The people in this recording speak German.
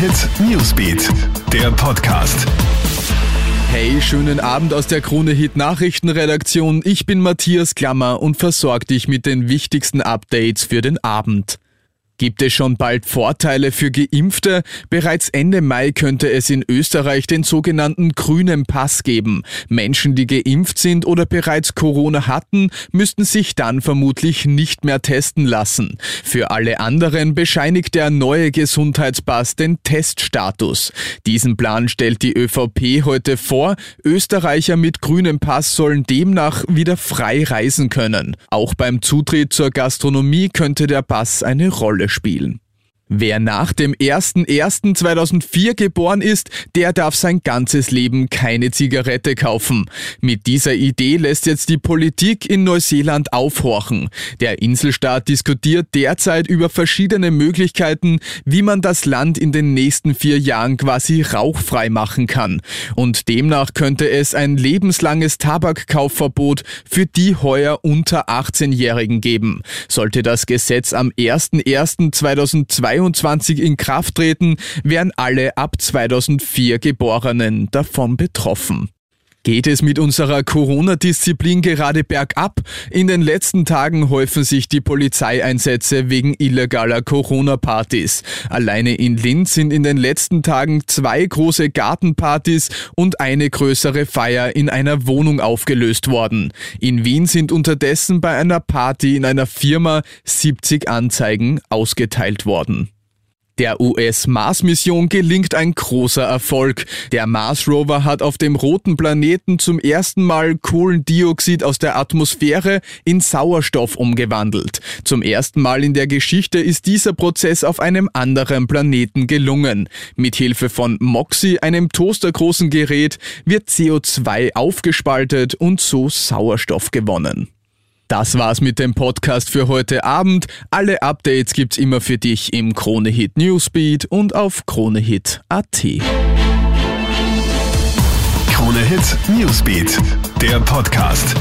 Hit Newsbeat, der Podcast. Hey, schönen Abend aus der Krone Hit Nachrichtenredaktion. Ich bin Matthias Klammer und versorge dich mit den wichtigsten Updates für den Abend. Gibt es schon bald Vorteile für Geimpfte? Bereits Ende Mai könnte es in Österreich den sogenannten grünen Pass geben. Menschen, die geimpft sind oder bereits Corona hatten, müssten sich dann vermutlich nicht mehr testen lassen. Für alle anderen bescheinigt der neue Gesundheitspass den Teststatus. Diesen Plan stellt die ÖVP heute vor. Österreicher mit grünem Pass sollen demnach wieder frei reisen können. Auch beim Zutritt zur Gastronomie könnte der Pass eine Rolle spielen. Wer nach dem 01.01.2004 geboren ist, der darf sein ganzes Leben keine Zigarette kaufen. Mit dieser Idee lässt jetzt die Politik in Neuseeland aufhorchen. Der Inselstaat diskutiert derzeit über verschiedene Möglichkeiten, wie man das Land in den nächsten vier Jahren quasi rauchfrei machen kann. Und demnach könnte es ein lebenslanges Tabakkaufverbot für die heuer unter 18-Jährigen geben. Sollte das Gesetz am 01.01.2022 2022 in Kraft treten, wären alle ab 2004 Geborenen davon betroffen. Geht es mit unserer Corona-Disziplin gerade bergab? In den letzten Tagen häufen sich die Polizeieinsätze wegen illegaler Corona-Partys. Alleine in Linz sind in den letzten Tagen zwei große Gartenpartys und eine größere Feier in einer Wohnung aufgelöst worden. In Wien sind unterdessen bei einer Party in einer Firma 70 Anzeigen ausgeteilt worden. Der US-Mars-Mission gelingt ein großer Erfolg. Der Mars-Rover hat auf dem roten Planeten zum ersten Mal Kohlendioxid aus der Atmosphäre in Sauerstoff umgewandelt. Zum ersten Mal in der Geschichte ist dieser Prozess auf einem anderen Planeten gelungen. Mithilfe von MOXIE, einem toastergroßen Gerät, wird CO2 aufgespaltet und so Sauerstoff gewonnen. Das war's mit dem Podcast für heute Abend. Alle Updates gibt's immer für dich im Kronehit Newsbeat und auf kronehit.at. Kronehit Newsbeat, der Podcast.